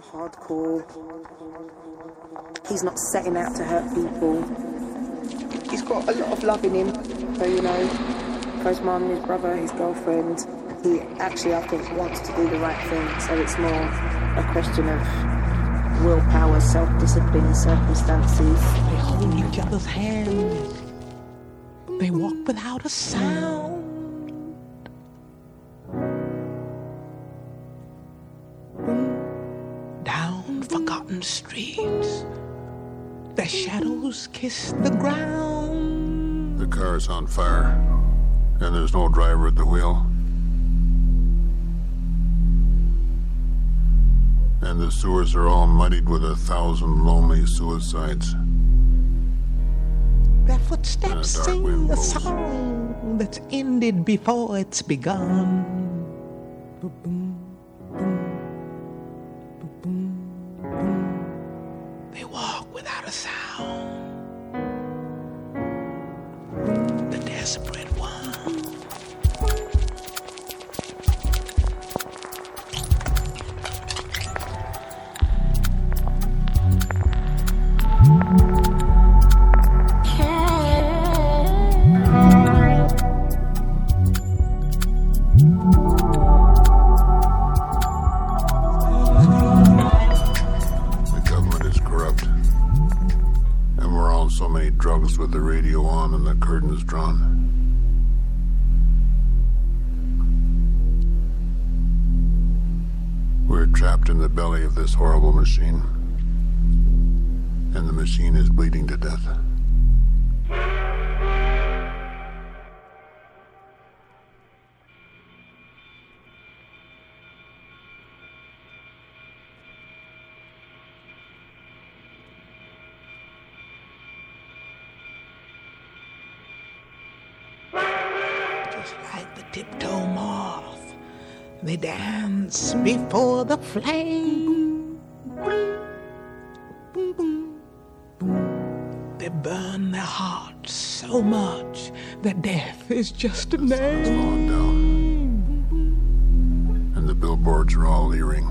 hardcore. He's not setting out to hurt people. He's got a lot of love in him. So, you know, for his mum, his brother, his girlfriend, he actually, I think, wants to do the right thing. So it's more a question of willpower, self discipline, circumstances. They hold each other's hands. They walk without a sound. Forgotten streets, their shadows kiss the ground. The car's on fire, and there's no driver at the wheel. And the sewers are all muddied with a thousand lonely suicides. Their footsteps a sing a song that's ended before it's begun. Without a sound. The desperate one. With the radio on and the curtains drawn. We're trapped in the belly of this horrible machine. And the machine is bleeding to death. Just like the tiptoe moth. They dance before the flame. Boom, boom, boom. They burn their hearts so much that death is just a falling name. down. And the billboards are all leering.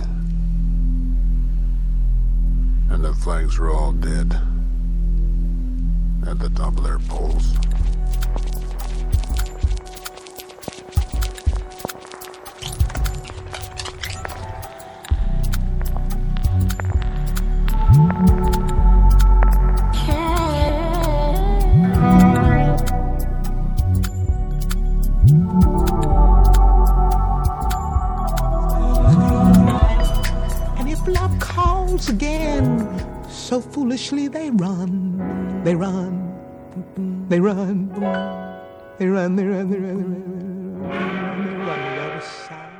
And the flags are all dead. At the top of their poles. once again. So foolishly they run, they run, they run, they run, they run, they run, they run, they run the other side.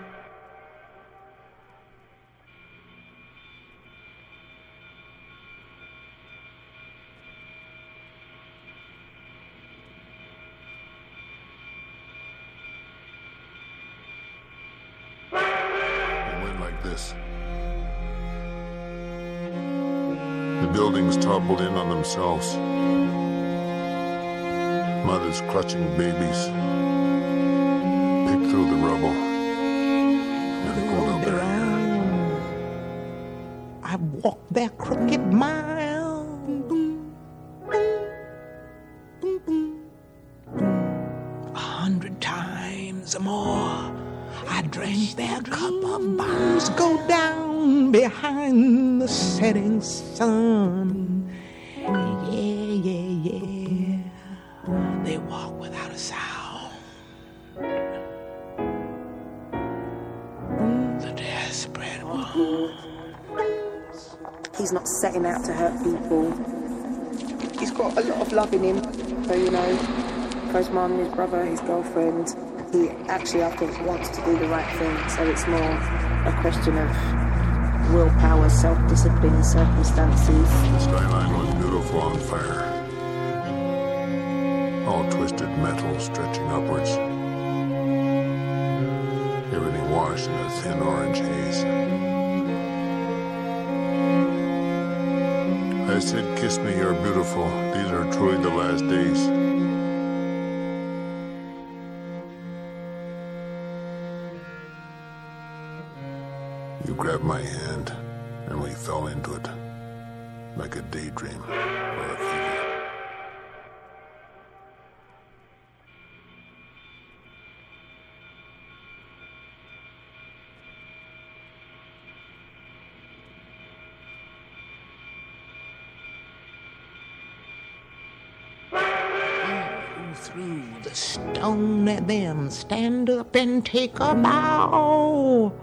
It went like this. The buildings toppled in on themselves. Mothers clutching babies. Picked through the rubble. And pulled out their. I've walked their crooked mile. A hundred times or more. I drank their cup of booze, go down behind the setting sun. Yeah, yeah, yeah. They walk without a sound. The desperate one. He's not setting out to hurt people. He's got a lot of love in him. So, you know, his mum, his brother, his girlfriend, he actually, I think, wants to do the right thing. So it's more a question of willpower, self discipline, circumstances. The skyline was beautiful on fire. All twisted metal stretching upwards. Everything washed in a thin orange haze. I said, Kiss me, you're beautiful. These are truly the last days. You grabbed my hand and we fell into it like a daydream or a fever. through the stone and then stand up and take a bow.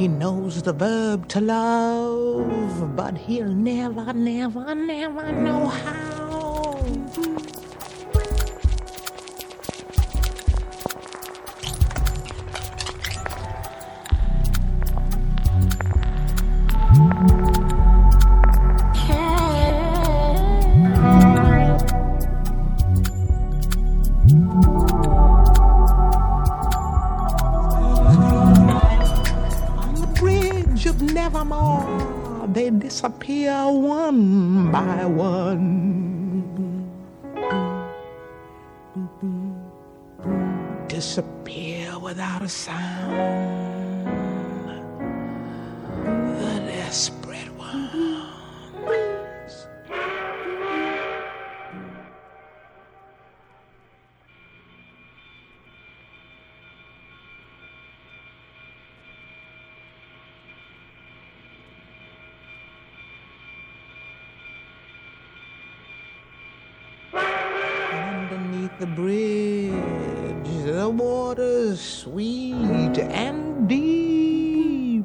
He knows the verb to love, but he'll never, never, never know how. Disappear one by one. Disappear without a sound. The desperate one. The bridge, the water's sweet and deep.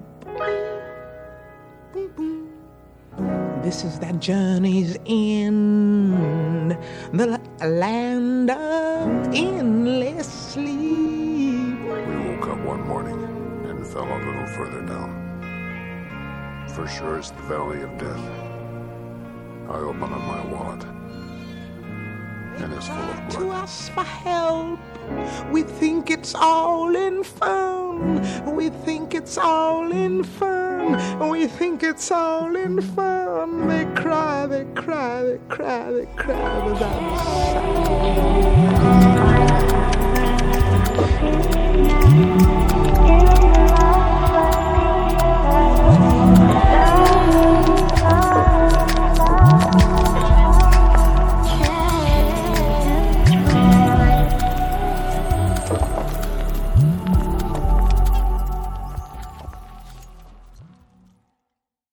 This is that journey's end, the land of endless sleep. We woke up one morning and fell a little further down. For sure, it's the valley of death. I open up my wallet full of blood. To us for help. We think it's all in fun. We think it's all in fun. We think it's all in fun. They cry, they cry, they cry, they cry without sound.